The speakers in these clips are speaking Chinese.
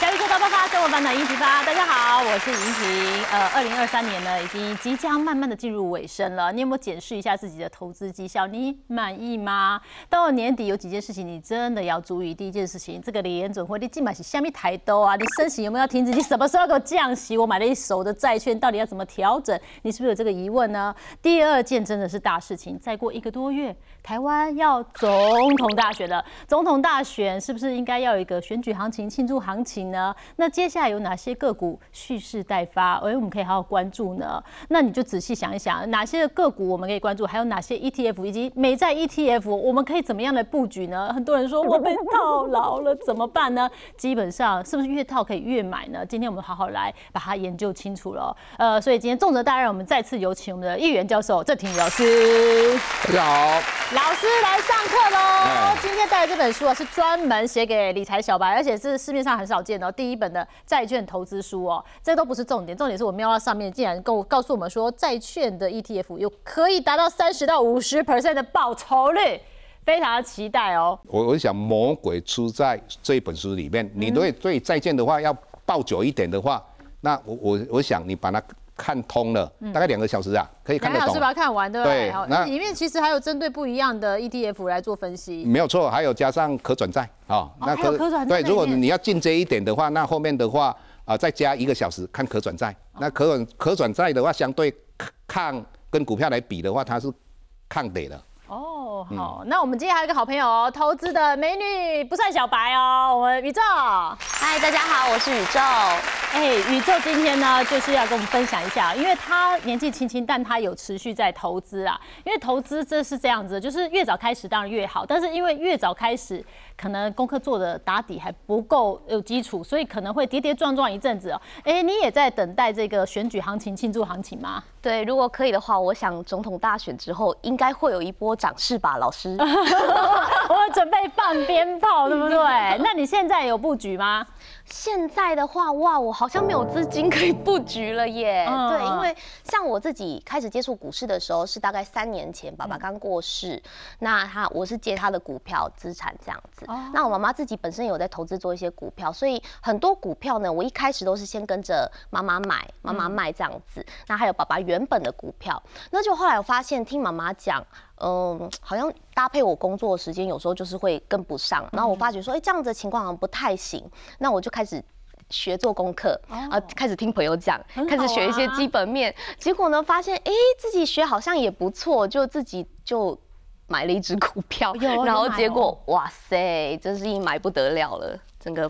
小宇宙大爆发，生活版暖一级发。大家好，我是莹婷。呃，二零二三年呢，已经即将慢慢的进入尾声了。你有没有检视一下自己的投资绩效？你满意吗？到了年底，有几件事情你真的要注意。第一件事情，这个联准会你今买是下面抬兜啊？你升息有没有停止？你什么时候要给我降息？我买了一手的债券，到底要怎么调整？你是不是有这个疑问呢？第二件真的是大事情，再过一个多月，台湾要总统大选了。总统大选是不是应该要有一个选举行情、庆祝行情？呢？那接下来有哪些个股蓄势待发？哎，我们可以好好关注呢。那你就仔细想一想，哪些个股我们可以关注？还有哪些 ETF 以及美债 ETF，我们可以怎么样的布局呢？很多人说我被套牢了，怎么办呢？基本上是不是越套可以越买呢？今天我们好好来把它研究清楚了。呃，所以今天重责大任，我们再次有请我们的议员教授郑庭老师。大家好，老师来上课喽。今天带来这本书啊，是专门写给理财小白，而且是市面上很少见。然后第一本的债券投资书哦，这都不是重点，重点是我瞄到上面，竟然跟我告诉我们说，债券的 ETF 有可以达到三十到五十 percent 的报酬率，非常的期待哦。我我想魔鬼出在这一本书里面，你对对债券的话要抱久一点的话，那我我我想你把它。看通了，大概两个小时啊，可以看得懂。两个小时把它看完，对不对？那里面其实还有针对不一样的 ETF 来做分析。没有错，还有加上可转债啊。那可转债。对，如果你要进阶一点的话，那后面的话啊，再加一个小时看可转债。那可转可转债的话，相对抗跟股票来比的话，它是抗跌的。哦，好，那我们今天还有一个好朋友哦，投资的美女不算小白哦，我们宇宙，嗨，大家好，我是宇宙。哎，宇宙今天呢就是要跟我们分享一下，因为他年纪轻轻，但他有持续在投资啊。因为投资这是这样子，就是越早开始当然越好，但是因为越早开始。可能功课做的打底还不够有基础，所以可能会跌跌撞撞一阵子哦。哎，你也在等待这个选举行情、庆祝行情吗？对，如果可以的话，我想总统大选之后应该会有一波涨势吧，老师。我准备放鞭炮，对不对？那你现在有布局吗？现在的话，哇，我好像没有资金可以布局了耶。对，因为像我自己开始接触股市的时候，是大概三年前，爸爸刚过世，那他我是借他的股票资产这样子。那我妈妈自己本身有在投资做一些股票，所以很多股票呢，我一开始都是先跟着妈妈买，妈妈卖这样子。那还有爸爸原本的股票，那就后来我发现听妈妈讲，嗯，好像搭配我工作的时间，有时候就是会跟不上。然后我发觉说，哎，这样子的情况好像不太行。那我就开始学做功课，啊，开始听朋友讲，开始学一些基本面。结果呢，发现哎，自己学好像也不错，就自己就。买了一只股票，然后结果哇塞，真是一买不得了了，整个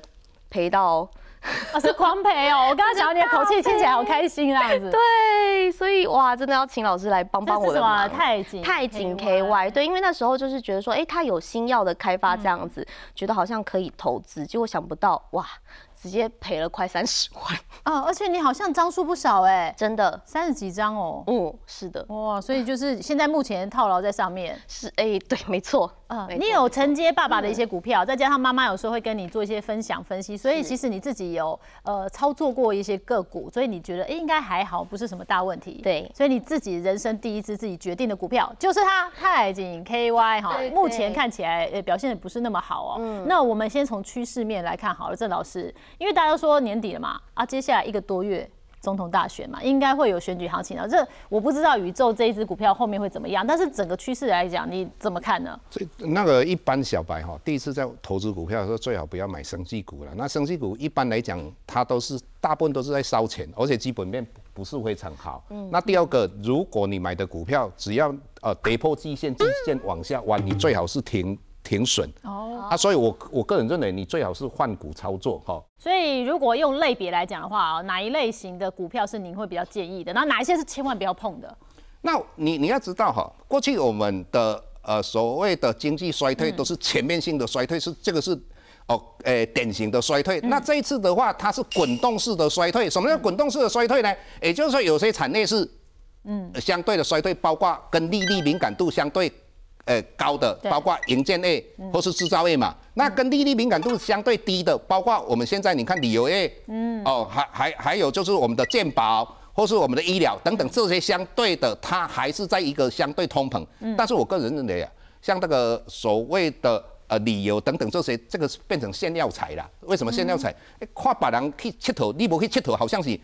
赔到，是狂赔哦！我刚刚讲你的口气听起来好开心啊，样子。对，所以哇，真的要请老师来帮帮我的忙。太紧太紧 KY，对，因为那时候就是觉得说，哎，他有新药的开发这样子，觉得好像可以投资，结果想不到哇。直接赔了快三十万啊！而且你好像张数不少哎，真的三十几张哦。嗯，是的，哇，所以就是现在目前套牢在上面。是哎，对，没错。嗯，你有承接爸爸的一些股票，再加上妈妈有时候会跟你做一些分享分析，所以其实你自己有呃操作过一些个股，所以你觉得哎应该还好，不是什么大问题。对，所以你自己人生第一支自己决定的股票就是它泰景 KY 哈，目前看起来呃表现的不是那么好哦。嗯，那我们先从趋势面来看好了，郑老师。因为大家都说年底了嘛，啊，接下来一个多月总统大选嘛，应该会有选举行情的。这我不知道宇宙这一只股票后面会怎么样，但是整个趋势来讲，你怎么看呢？所以那个一般小白哈，第一次在投资股票的时候，最好不要买生技股了。那生技股一般来讲，它都是大部分都是在烧钱，而且基本面不是非常好。嗯。那第二个，如果你买的股票只要呃跌破季线，季线往下弯，你最好是停。停损哦啊，所以我我个人认为你最好是换股操作哈。所以如果用类别来讲的话啊，哪一类型的股票是您会比较建议的？那哪一些是千万不要碰的？那你你要知道哈，过去我们的呃所谓的经济衰退都是全面性的衰退，是这个是哦诶典型的衰退。那这一次的话，它是滚动式的衰退。什么叫滚动式的衰退呢？也就是说有些产业是嗯相对的衰退，包括跟利率敏感度相对。呃，高的包括营建业或是制造业嘛，那跟利率敏感度相对低的，包括我们现在你看旅游业，嗯，哦，还还还有就是我们的健保或是我们的医疗等等这些相对的，它还是在一个相对通膨。嗯，但是我个人认为啊，像那个所谓的呃旅游等等这些，这个是变成炫耀财了。为什么炫耀财？哎看别人去佚佗，你不去佚佗，好像是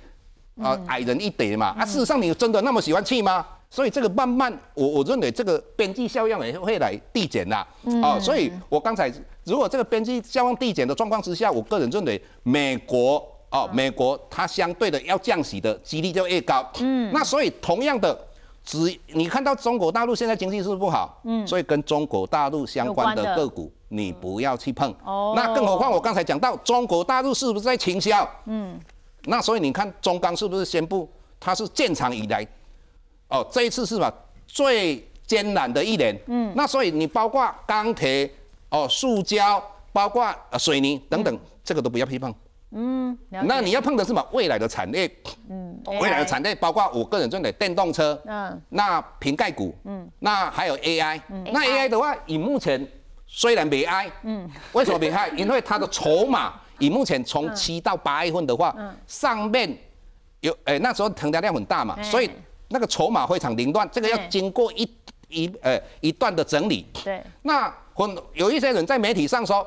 啊矮人一等嘛。啊，事实上你真的那么喜欢去吗？所以这个慢慢，我我认为这个边际效应也会来递减啦。哦，所以我刚才如果这个边际效应递减的状况之下，我个人认为美国哦，美国它相对的要降息的几率就越高。嗯，那所以同样的，只你看到中国大陆现在经济是不好，嗯，所以跟中国大陆相关的个股你不要去碰。哦，那更何况我刚才讲到中国大陆是不是在倾销？嗯，那所以你看中钢是不是宣布它是建厂以来。哦，这一次是吧最艰难的一年，嗯，那所以你包括钢铁、哦塑胶，包括水泥等等，这个都不要去碰，嗯，那你要碰的是什么？未来的产业，嗯，未来的产业包括我个人认为电动车，嗯，那瓶盖股，嗯，那还有 AI，嗯，那 AI 的话，以目前虽然没 I，嗯，为什么没 I？因为它的筹码 以目前从七到八月份的话，嗯，上面有，哎那时候成交量很大嘛，所以。那个筹码非常凌乱，这个要经过一一呃一段的整理。对。那很有一些人在媒体上说，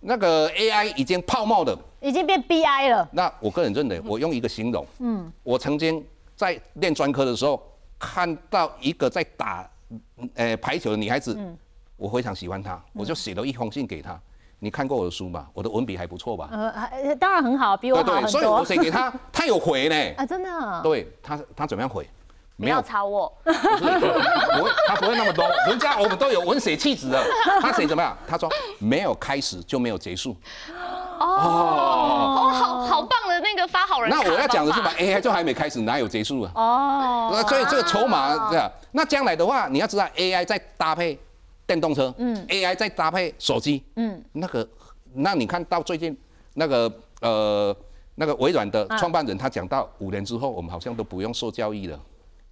那个 AI 已经泡沫了，已经变 BI 了。那我个人认为，我用一个形容，嗯，我曾经在练专科的时候看到一个在打呃排球的女孩子，嗯，我非常喜欢她，我就写了一封信给她。你看过我的书吗？我的文笔还不错吧？呃，当然很好，比我好很多。所以我写给他，他有回呢。啊，真的？对他，他怎么样回？没有吵我，不会，他不会那么多。人家我们都有文写气质的，他写怎么样？他说没有开始就没有结束。哦，哦好好棒的那个发好人。那我要讲的是吧？AI 就还没开始，哪有结束啊？哦，那所以这个筹码这样。那将来的话，你要知道 AI 在搭配电动车，嗯，AI 在搭配手机，嗯，那个，那你看到最近那个呃那个微软的创办人，他讲到五年之后，我们好像都不用受教育了。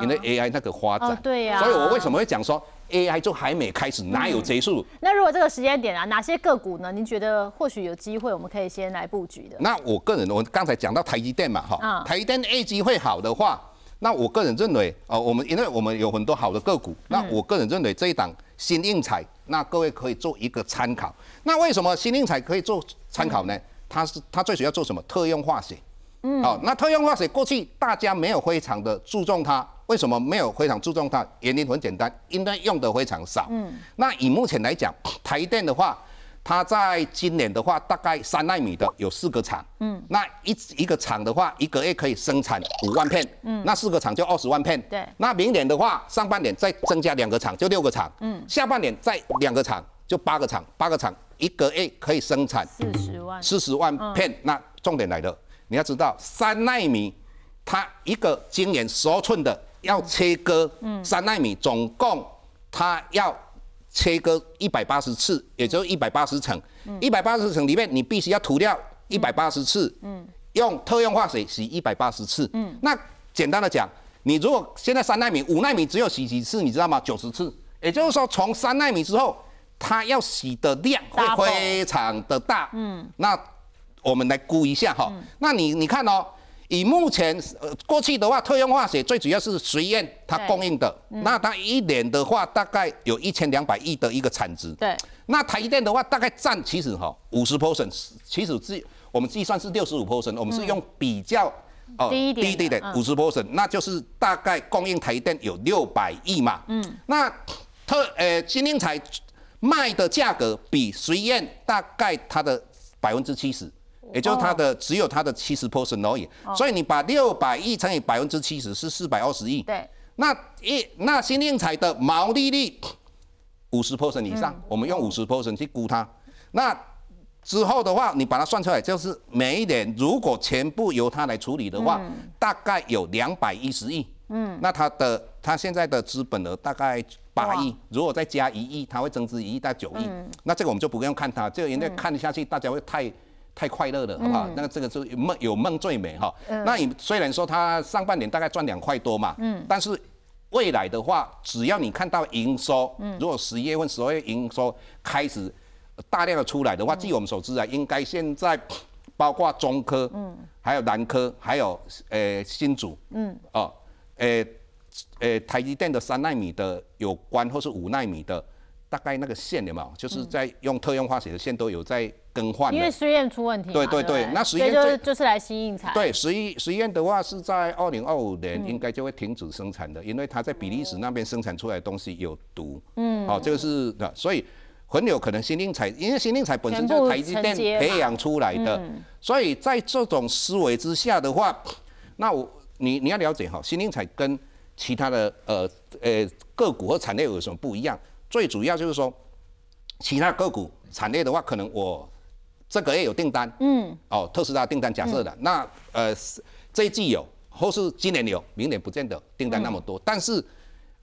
因为 AI 那个发展，对呀，所以我为什么会讲说 AI 就还没开始，哪有结束？那如果这个时间点啊，哪些个股呢？您觉得或许有机会，我们可以先来布局的？那我个人，我刚才讲到台积电嘛，哈，台积电 A 机会好的话，那我个人认为，哦，我们因为我们有很多好的个股，那我个人认为这一档新应采，那各位可以做一个参考。那为什么新应采可以做参考呢？它是它最主要做什么？特用化学。嗯，好，那特用化学过去大家没有非常的注重它。为什么没有非常注重它？原因很简单，因为用的非常少。嗯，那以目前来讲，台电的话，它在今年的话，大概三纳米的有四个厂。嗯，那一一个厂的话，一个月可以生产五万片。嗯，那四个厂就二十万片。对。那明年的话，上半年再增加两个厂，就六个厂。嗯。下半年再两个厂，就八个厂。八个厂一个月可以生产四十万。四十万片。那重点来了，你要知道，三纳米它一个今年十二寸的。要切割三纳米，总共它要切割一百八十次，也就是一百八十层。一百八十层里面，你必须要涂掉一百八十次。嗯，用特用化水洗一百八十次。嗯，那简单的讲，你如果现在三纳米、五纳米只有洗几次，你知道吗？九十次。也就是说，从三纳米之后，它要洗的量会非常的大。嗯，那我们来估一下哈。那你你看哦。以目前呃过去的话，特用化学最主要是实验它供应的，那它一年的话大概有一千两百亿的一个产值。对，那台积电的话大概占其实哈五十 percent，其实是我们计算是六十五 percent，我们是用比较哦低一点的五十 percent，那就是大概供应台积电有六百亿嘛。嗯，那特呃金英材卖的价格比实验大概它的百分之七十。也就是它的只有它的七十 percent 而已，所以你把六百亿乘以百分之七十是四百二十亿。对，那一那新电彩的毛利率五十 percent 以上，我们用五十 percent 去估它。那之后的话，你把它算出来，就是每一年如果全部由它来处理的话，大概有两百一十亿。嗯，那它的它现在的资本额大概八亿，如果再加一亿，它会增值一亿到九亿。嗯那这个我们就不用看它，这个因为看下去大家会太。太快乐了，好不好？那个这个是梦有梦最美哈。那你虽然说它上半年大概赚两块多嘛，嗯，但是未来的话，只要你看到营收，嗯，如果十一月份、十二月营收开始大量的出来的话，据我们所知啊，应该现在包括中科，嗯，还有南科，还有呃新竹，嗯，哦，呃呃台积电的三纳米的有关或是五纳米的。大概那个线有没有？就是在用特用化学的线都有在更换的。因为实验出问题嘛。对对对那实验就最就是来新印材。对，实验实验的话是在二零二五年应该就会停止生产的，因为它在比利时那边生产出来的东西有毒。嗯，好、这个是的，所以很有可能新令彩，因为新令彩本身就是台积电培养出来的，所以在这种思维之下的话，那我你你要了解哈，新令彩跟其他的呃呃个股和产业有什么不一样？最主要就是说，其他个股产业的话，可能我这个月有订单，嗯，哦，特斯拉订单假设的，那呃是这一季有，或是今年有，明年不见得订单那么多，但是。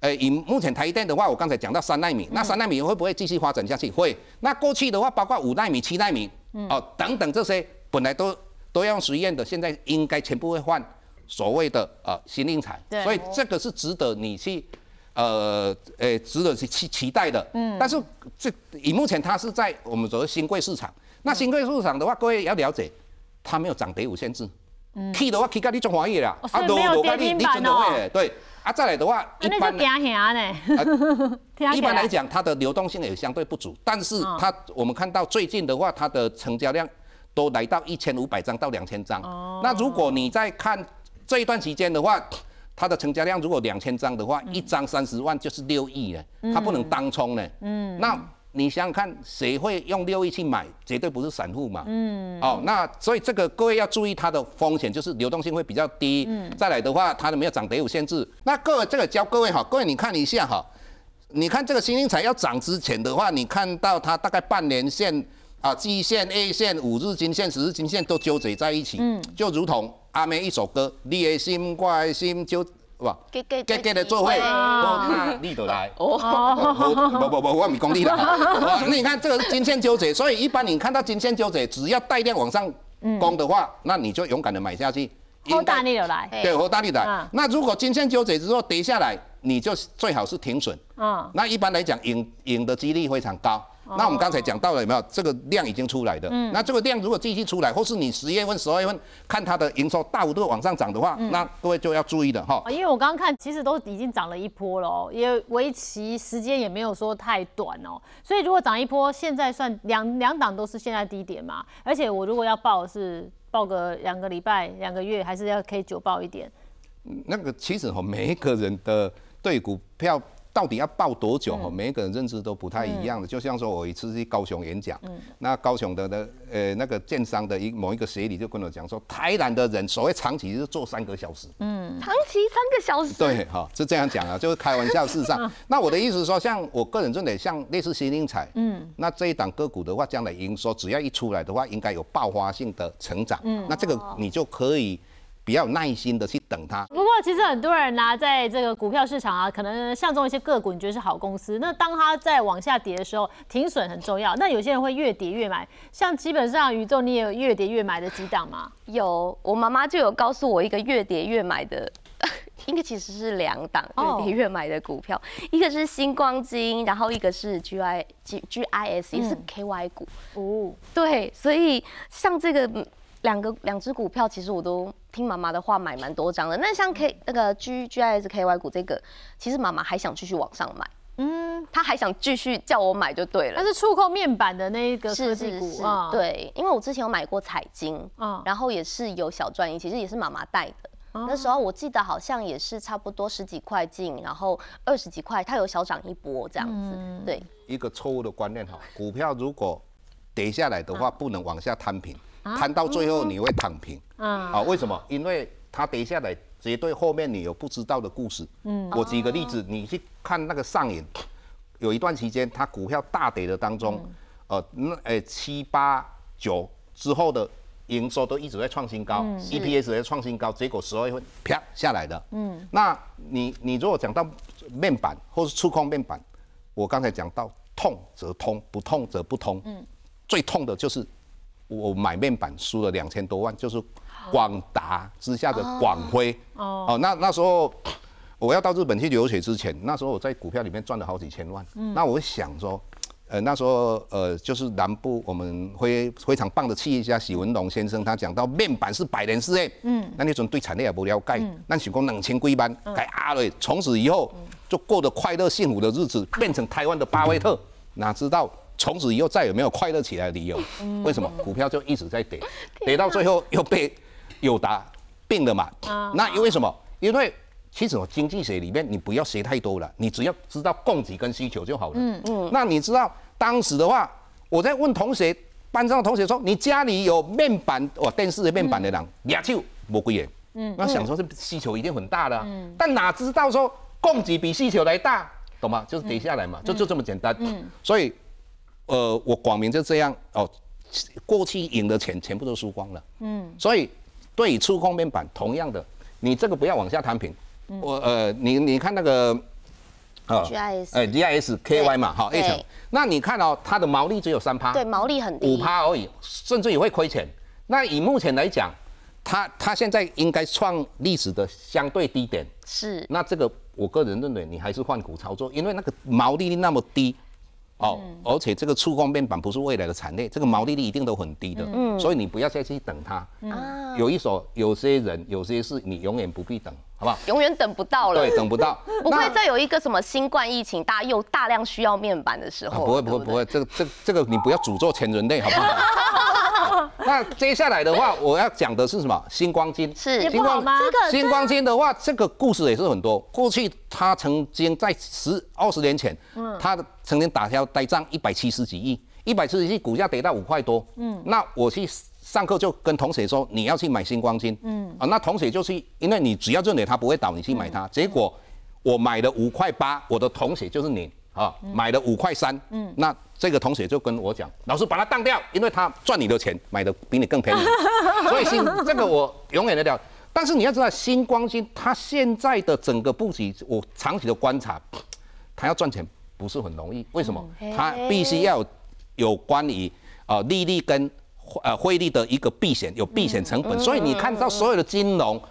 呃，以目前台积电的话，我刚才讲到三纳米，那三纳米会不会继续发展下去？会。那过去的话，包括五纳米、七纳米，哦等等这些，本来都都要用实验的，现在应该全部会换所谓的呃新应材，所以这个是值得你去呃呃值得去期期待的。嗯。但是这以目前它是在我们所谓新贵市场，那新贵市场的话，各位要了解，它没有涨跌五限制。嗯。K 的话去到你就欢喜啦，哦所以没有跌停板真的哦会对。啊，再来的话，一那般就惊吓呢。一般来讲，它的流动性也相对不足，但是它我们看到最近的话，它的成交量都来到一千五百张到两千张。那如果你在看这一段期间的话，它的成交量如果两千张的话，一张三十万就是六亿了，它不能当冲呢。嗯，那你想想看，谁会用六亿去买？绝对不是散户嘛。嗯。哦，那所以这个各位要注意它的风险，就是流动性会比较低。嗯。再来的话，它的没有涨跌有限制。那各位这个教各位哈，各位你看一下哈，你看这个新兴彩要涨之前的话，你看到它大概半年线啊、季线、A 线、五日均线、十日均线都纠结在一起。嗯。就如同阿妹一首歌，你的心，我的心就。哇，给给给给的做会，哦那你就来。哦，不不不，我没功利的。哇 那你看这个是金线纠结，所以一般你看到金线纠结，只要带量往上攻的话，那你就勇敢的买下去。好大力的来。对，好大力的嗯。那如果金线纠结之后跌下来，你就最好是停损。啊。那一般来讲，赢赢的几率非常高。那我们刚才讲到了有没有？这个量已经出来的。嗯。那这个量如果继续出来，或是你十月份、十二月份看它的营收大幅度往上涨的话，那各位就要注意了哈。哦因为我刚刚看，其实都已经涨了一波了哦，也为期时间也没有说太短哦，所以如果涨一波，现在算两两档都是现在低点嘛，而且我如果要报是报个两个礼拜、两个月，还是要可以久报一点。那个其实哈，每一个人的对股票到底要报多久哈，每一个人认知都不太一样的。就像说我一次去高雄演讲，那高雄的的呃那个建商的一某一个协理就跟我讲说，台南的人所谓长期是做三个小时，嗯。长期三个小时，对，哈，是这样讲啊，就是开玩笑。事实上，那我的意思是说，像我个人认为，像类似新英彩，嗯，那这一档个股的话，将来营收只要一出来的话，应该有爆发性的成长，嗯，那这个你就可以比较有耐心的去等它。不过其实很多人呢、在这个股票市场啊，可能相中一些个股，你觉得是好公司。那当它在往下跌的时候，停损很重要。那有些人会越跌越买，像基本上宇宙，你也有越跌越买的几档吗？有，我妈妈就有告诉我一个越跌越买的，应该其实是两档哦越跌越买的股票，一个是星光金，然后一个是 G I G G I S，也是 K Y 股。哦，对，所以像这个嗯两个两只股票，其实我都听妈妈的话买蛮多张的。那像 K 那个 G G I S K Y 股这个，其实妈妈还想继续往上买，嗯，她还想继续叫我买就对了。它。是触控面板的那一个科是技股是是啊，，对，因为我之前有买过彩金，嗯然后也是有小赚一，其实也是妈妈带的。哦那时候我记得好像也是差不多十几块进，然后二十几块，它有小涨一波这样子。嗯。对，一个错误的观念哈，股票如果跌下来的话，不能往下摊平，摊到最后你会躺平。嗯，啊，为什么？因为它跌下来，绝对后面你有不知道的故事。嗯，我举个例子，你去看那个上影，有一段期间它股票大跌的当中，呃，那呃七八九之后的营收都一直在创新高、e p s 在创新高，结果十二月份啪下来的。嗯，那你你如果讲到面板或是触控面板，我刚才讲到痛则通，不痛则不通。嗯，最痛的就是我买面板输了两千多万，就是广达之下的广辉。哦，那那时候我要到日本去留学之前，那时候我在股票里面赚了好几千万。那我想说。呃，那时候呃，就是南部我们非非常棒的企业家许文龙先生，他讲到面板是百年事业，嗯，那那种对产业也不了解，那想讲两千几万，改啊了，从此以后就过得快乐幸福的日子，变成台湾的巴菲特，哪知道从此以后再也没有快乐起来的理由？为什么？股票就一直在跌，跌到最后又被友达并了嘛？那因为什么？因为其实经济学里面你不要学太多了，你只要知道供给跟需求就好了。嗯嗯。那你知道当时的话，我在问同学，班上的同学说，你家里有面板哦电视的面板的人，俩就不贵耶。嗯。那想说这需求一定很大的，嗯。但哪知道说供给比需求来大。懂吗？就是跌下来嘛，就就这么简单。嗯，所以，呃，我广明就这样哦，过去赢的钱全部都输光了。嗯，所以对触控面板同样的，你这个不要往下摊平。我呃，你你看那个呃，G I S，哎，G I S K Y 嘛，好 A 层。那你看哦，它的毛利只有三趴，对，毛利很低，五趴而已，甚至也会亏钱。那以目前来讲，它它现在应该创历史的相对低点。是。那这个。我个人认为，你还是换股操作，因为那个毛利率那么低，哦，而且这个触控面板不是未来的产业，这个毛利率一定都很低的，嗯，所以你不要再去等它。啊，有一手，有些人，有些事，你永远不必等，好不好？永远等不到了。对，等不到。不会再有一个什么新冠疫情，大家又大量需要面板的时候。不会，不会，不会。这个，这，这个你不要诅咒全人类，好不好？那接下来的话，我要讲的是什么？星光金是星光吗？这个星光金的话，这个故事也是很多。过去他曾经在十二十年前，嗯，他曾经打掉呆账一百七十几亿，一百七十几亿股价跌到五块多，嗯，那我去上课就跟同学说，你要去买星光金，嗯，啊，那同学就是因为你只要认为它不会倒，你去买它，结果我买了五块八，我的同学就是你。啊，买了五块三，嗯，那这个同学就跟我讲，老师把它当掉，因为他赚你的钱，买的比你更便宜，所以新这个我永远的掉。但是你要知道，星光金它现在的整个布局，我长期的观察，它要赚钱不是很容易。为什么？它必须要有关于啊利率跟呃汇率的一个避险，有避险成本。所以你看到所有的金融。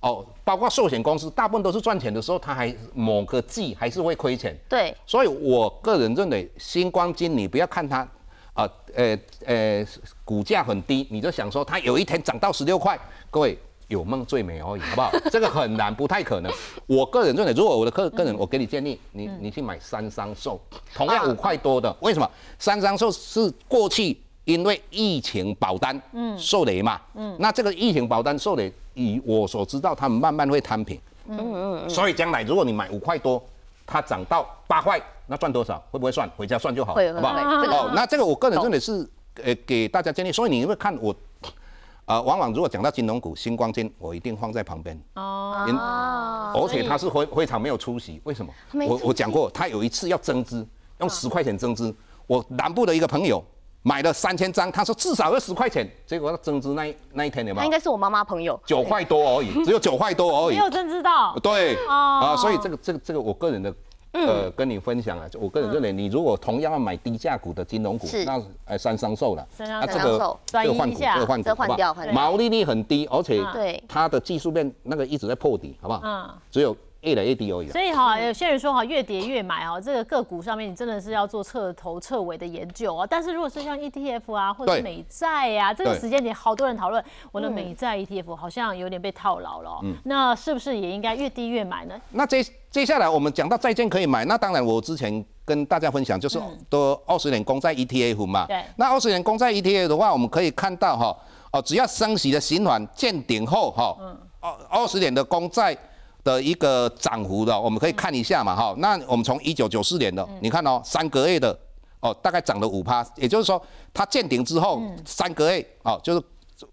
哦，包括寿险公司，大部分都是赚钱的时候，它还某个季还是会亏钱。对，所以我个人认为，星光金你不要看它，啊，呃呃，股价很低，你就想说它有一天涨到十六块，各位有梦最美而已，好不好？这个很难，不太可能。我个人认为，如果我的客个人，我给你建议，你你去买三商寿，同样五块多的，为什么？三商寿是过去。因为疫情保单受累嘛，那这个疫情保单受累，以我所知道，他们慢慢会摊平。嗯嗯嗯。所以将来如果你买五块多，它涨到八块，那赚多少？会不会算？回家算就好，好不好？哦，那这个我个人认为是，呃，给大家建议。所以你会看我，呃，往往如果讲到金融股，星光金，我一定放在旁边。哦。而且它是非非常没有出息，为什么？我我讲过，他有一次要增资，用十块钱增资，我南部的一个朋友。买了三千张，他说至少要十块钱，结果他增资那一那一天有没有？他应该是我妈妈朋友。九块多而已，只有九块多而已。没有增资到。对。啊，所以这个这个这个，我个人的呃跟你分享啊，我个人认为，你如果同样要买低价股的金融股，那呃三商售了。三商售。这个这个换股，这个换股，换掉，毛利率很低，而且它的技术面那个一直在破底，好不好？嗯。只有。越来越低而已。所以哈，有些人说哈，越跌越买哦，这个个股上面你真的是要做彻头彻尾的研究啊。但是如果是像 ETF 啊，或者美债呀，这个时间点好多人讨论，我的美债 ETF 好像有点被套牢了。嗯。那是不是也应该越低越买呢？那接接下来我们讲到债券可以买，那当然我之前跟大家分享就是都二十年公债 ETF 嘛。对。那二十年公债 ETF 的话，我们可以看到哈，哦，只要升息的循环见顶后哈，嗯，二二十年的公债。的一个涨幅的，我们可以看一下嘛，哈，那我们从一九九四年的，你看哦，三个月的，哦，大概涨了五趴，也就是说它见顶之后三个月，哦，就是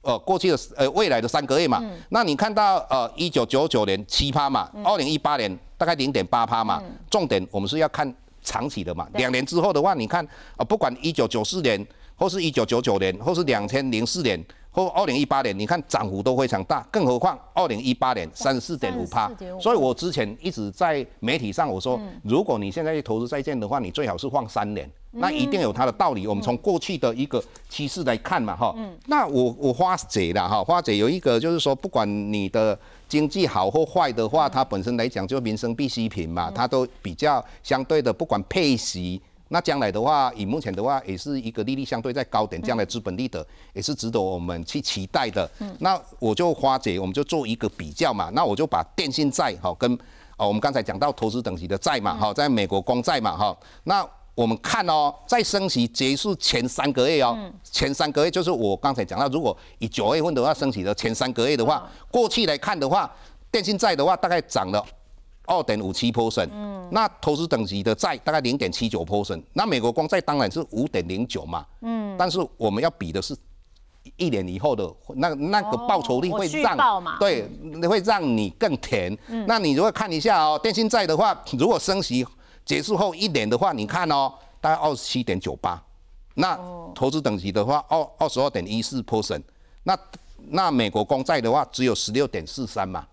呃过去的呃未来的三个月嘛，那你看到呃一九九九年七趴嘛，二零一八年大概零点八趴嘛，重点我们是要看长期的嘛，两年之后的话，你看啊，不管一九九四年或是一九九九年或是两千零四年。或二零一八年，你看涨幅都非常大，更何况二零一八年三十四点五。趴，所以我之前一直在媒体上我说，如果你现在去投资债券的话，你最好是放三年，那一定有它的道理。我们从过去的一个趋势来看嘛，哈，那我我花姐了哈，花姐有一个就是说，不管你的经济好或坏的话，它本身来讲就民生必需品嘛，它都比较相对的，不管配息。那将来的话，以目前的话，也是一个利率相对在高点，将来资本利得也是值得我们去期待的。那我就花姐，我们就做一个比较嘛。那我就把电信债哈跟哦，我们刚才讲到投资等级的债嘛哈，在美国公债嘛哈。那我们看哦，在升息结束前三个月哦，前三个月就是我刚才讲到，如果以九月份的话升息的前三个月的话，过去来看的话，电信债的话大概涨了二点五七 percent，嗯，那投资等级的债大概零点七九 percent，那美国公债当然是五点零九嘛，嗯，但是我们要比的是。一年以后的那那个报酬率会让对会让你更甜。那你如果看一下哦，电信债的话，如果升息。结束后一年的话，你看哦，大概二十七点九八，那投资等级的话，二二十二点一四 percent，那那美国公债的话只有十六点四三嘛。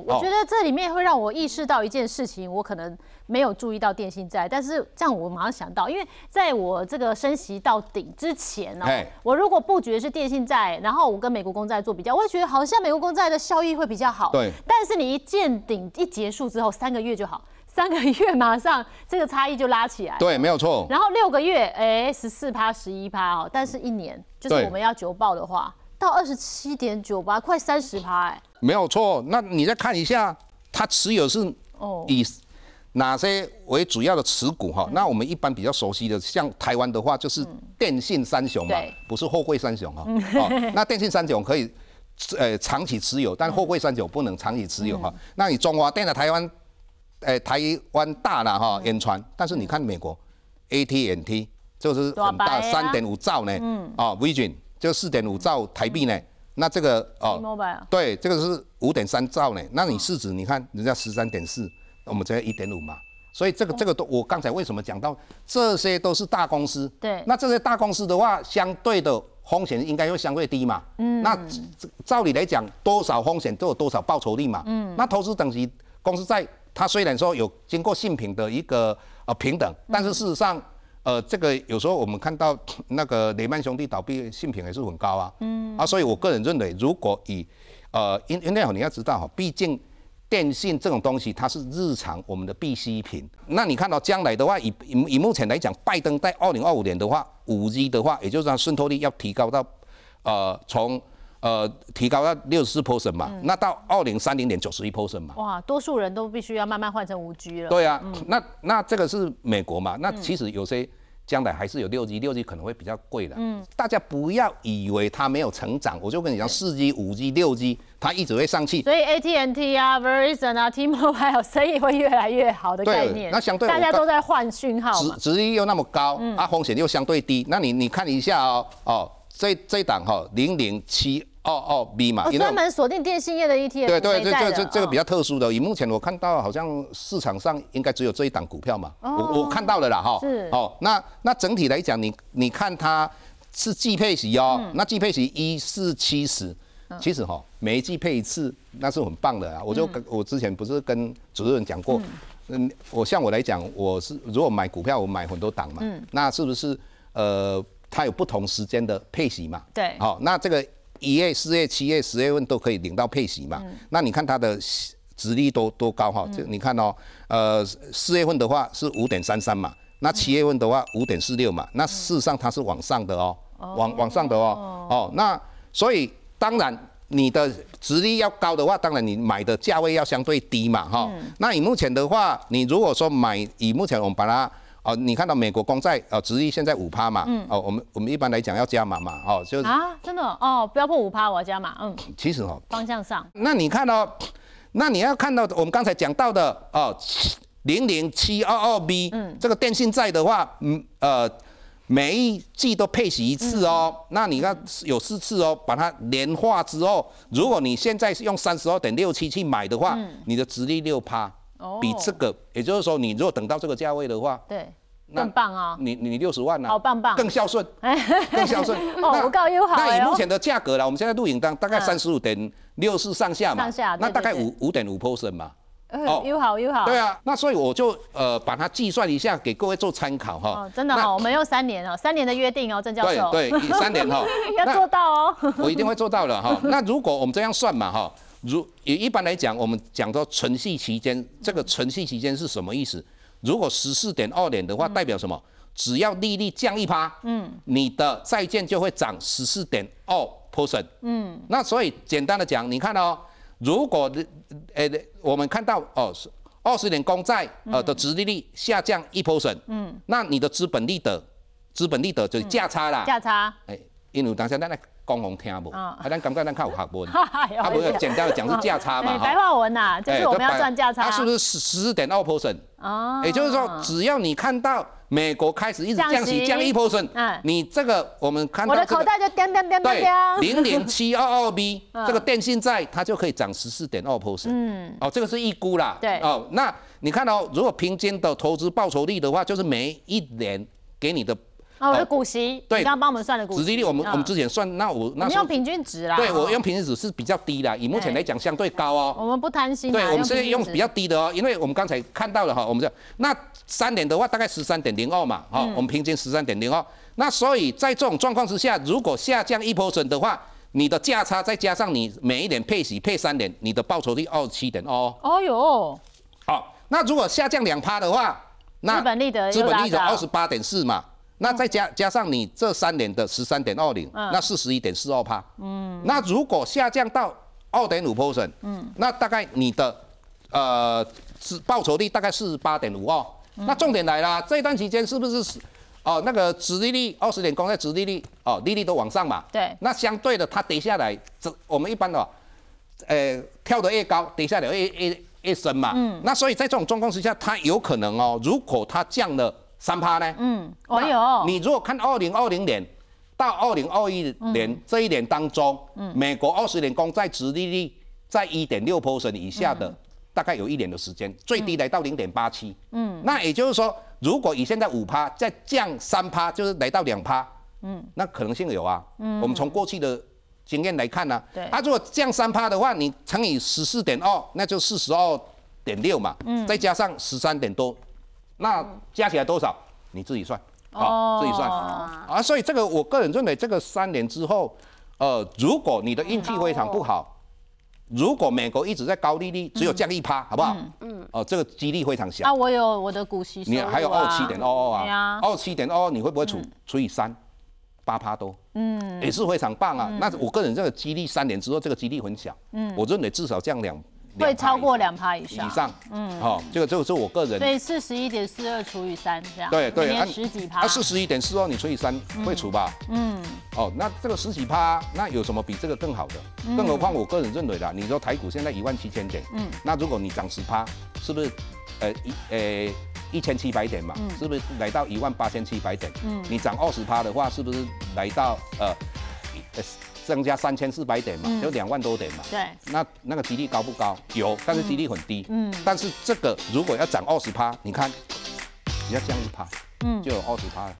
哦，我觉得这里面会让我意识到一件事情，我可能没有注意到电信债，但是这样我马上想到，因为在我这个升息到顶之前呢，我如果布局的是电信债，然后我跟美国公债做比较，我会觉得好像美国公债的效益会比较好。对。但是你一见顶一结束之后，三个月就好。三个月马上这个差异就拉起来，对，没有错。然后六个月，哎，十四趴、十一趴哦，但是一年就是我们要九报的话，到二十七点九八，快三十趴，哎，没有错。那你再看一下，它持有是哦以哪些为主要的持股哈？那我们一般比较熟悉的，像台湾的话就是电信三雄嘛，不是货柜三雄哈。哦，那电信三雄可以呃长期持有，但货柜三雄不能长期持有哈。那你中华电的台湾。呃，台湾大了哈，延传，但是你看美国，AT&T 就是很大，三点五兆呢，嗯，哦，Vision 就四点五兆台币呢，那这个哦，对，这个是五点三兆呢，那你市值你看人家十三点四，我们只一点五嘛，所以这个这个都我刚才为什么讲到这些都是大公司，对，那这些大公司的话，相对的风险应该会相对低嘛，嗯，那照理来讲，多少风险都有多少报酬率嘛，嗯，那投资等级公司在。它虽然说有经过性品的一个呃平等，但是事实上，呃，这个有时候我们看到 那个雷曼兄弟倒闭，性品还是很高啊。嗯。啊，所以我个人认为，如果以呃，因因为你要知道哈，毕竟电信这种东西它是日常我们的必需品。那你看到将来的话，以以以目前来讲，拜登在二零二五年的话，五 G 的话，也就是它渗透率要提高到呃从。呃，提高到六十四 percent 嘛，那到二零三零年九十一 percent 嘛。哇，多数人都必须要慢慢换成五 G 了。对啊，那那这个是美国嘛？那其实有些将来还是有六 G，六 G 可能会比较贵的。嗯，大家不要以为它没有成长，我就跟你讲，四 G、五 G、六 G，它一直会上去。所以 AT&T 啊、Verizon 啊、T-Mobile 还有生意会越来越好的概念。那相对大家都在换讯号值值率又那么高，啊，风险又相对低。那你你看一下哦，哦，这这档哈零零七。哦哦，B 嘛，专门锁定电信业的 ETF。对对，这这这这个比较特殊的，以目前我看到好像市场上应该只有这一档股票嘛，我我看到了啦哈。是。哦，那那整体来讲，你你看它是季配息哦，那季配息一四七十，其实哈每一季配一次，那是很棒的啊。我就跟我之前不是跟主持人讲过，嗯，我像我来讲，我是如果买股票，我买很多档嘛，那是不是呃它有不同时间的配息嘛？对。好，那这个。一月、四月、七月、十月份都可以领到配息嘛？那你看它的值率多多高哈？就你看哦，呃，四月份的话是五点三三嘛，那七月份的话五点四六嘛，那事实上它是往上的哦，往往上的哦，哦，那所以当然你的值率要高的话，当然你买的价位要相对低嘛哈。那以目前的话，你如果说买以目前我们把它。哦，你看到美国公债哦，殖利率现在五趴嘛？嗯。哦，我们我们一般来讲要加码嘛？哦，就啊，真的哦，不要破五趴，我要加码。嗯。其实哦，方向上。那你看到，那你要看到我们刚才讲到的哦，零零七二二 B，嗯，这个电信债的话，嗯呃，每一季都配息一次哦。那你看有四次哦，把它年化之后，如果你现在是用三十二点六七去买的话，你的殖利率六趴。比这个，也就是说，你如果等到这个价位的话，对，更棒啊！你你六十万呢？好棒棒，更孝顺，更孝顺。哦，我告优好。那以目前的价格了，我们现在录影单大概三十五点六四上下嘛，上下，那大概五五点五 percent 嘛。哦，优好优好。对啊，那所以我就呃把它计算一下，给各位做参考哈。哦，真的哈，我们用三年哦，三年的约定哦，郑教授。对对，三年哈，要做到哦。我一定会做到的哈。那如果我们这样算嘛哈。如也一般来讲，我们讲到存续期间，这个存续期间是什么意思？如果十四点二点的话，代表什么？只要利率降一趴，嗯，你的债券就会涨十四点二。percent，嗯，那所以简单的讲，你看哦，如果呃我们看到哦，二十年公债呃的殖利率下降一 percent，嗯，那你的资本利得，资本利得就是价差啦，价差，哎，因为当时咱来讲红听无，嗯啊，咱感觉咱较有学问，有啊，不是简单的讲是价差嘛，哎白话文呐，就是我们要赚价差，它是不是十十四点二？percent？哦，也就是说，只要你看到美国开始一直降息，降一 percent，嗯，你这个我们看到我的口袋就叮叮叮叮对，零零七二二 B 这个电信债它就可以涨十四点二。percent，嗯，哦，这个是预估啦，对，哦，那你看到如果平均的投资报酬率的话，就是每一年给你的。哦，我的股息，对，刚刚帮我们算的股息，利率我们我们之前算，那我那用平均值啦，对我用平均值是比较低的，以目前来讲相对高哦。我们不贪心，对，我们现在用比较低的哦，因为我们刚才看到了哈，我们这那三年的话大概十三点零二嘛，哈，我们平均十三点零二，那所以在这种状况之下，如果下降一 percent 的话，你的价差再加上你每一年配息配三年，你的报酬率二十七点二。哦。哟，好，那如果下降两趴的话，那资本利得资本利得二十八点四嘛。那再加加上你这三年的十三点二零，那四十一点四二帕。嗯，那如果下降到二点五 percent，嗯，那大概你的呃是报酬率大概四十八点五二。那重点来了，这段期间是不是哦那个殖利率二十年公债殖利率哦利率都往上嘛？对。那相对的，它跌下来，这我们一般的，呃跳得越高，跌下来越越越深嘛。嗯。那所以在这种状况之下，它有可能哦，如果它降了。三趴呢？嗯，哦有。你如果看二零二零年到二零二一年这一年当中，嗯，美国二十年公债殖利率在一点六 percent 以下的，大概有一年的时间，最低来到零点八七。嗯，那也就是说，如果以现在五趴再降三趴，就是来到两趴。嗯，那可能性有啊。嗯，我们从过去的经验来看呢，对，它如果降三趴的话，你乘以十四点二，那就四十二点六嘛。嗯，再加上十三点多。那加起来多少？你自己算，好，自己算啊。所以这个，我个人认为，这个三年之后，呃，如果你的运气非常不好，如果美国一直在高利率，只有降一趴，好不好？嗯。哦，这个几率非常小。啊，我有我的股息你还有二七点二二啊？二七点二二，你会不会除除以三？八趴多，嗯，也是非常棒啊。那我个人这个几率三年之后，这个几率很小。嗯。我认为至少降两。会超过两趴以上，以上，嗯，好，这个这个是我个人，所以四十一点四二除以三这样，对对，按十几趴，啊，四十一点四二你除以三会除吧，嗯，哦，那这个十几趴，那有什么比这个更好的？更何况我个人认为啦，你说台股现在一万七千点，嗯，那如果你涨十趴，是不是，呃一呃一千七百点嘛，是不是来到一万八千七百点？嗯，你涨二十趴的话，是不是来到呃？增加三千四百点嘛，就两万多点嘛。对，那那个几率高不高？有，但是几率很低。嗯，但是这个如果要涨二十趴，你看，你要降一趴，嗯，就有二十趴了。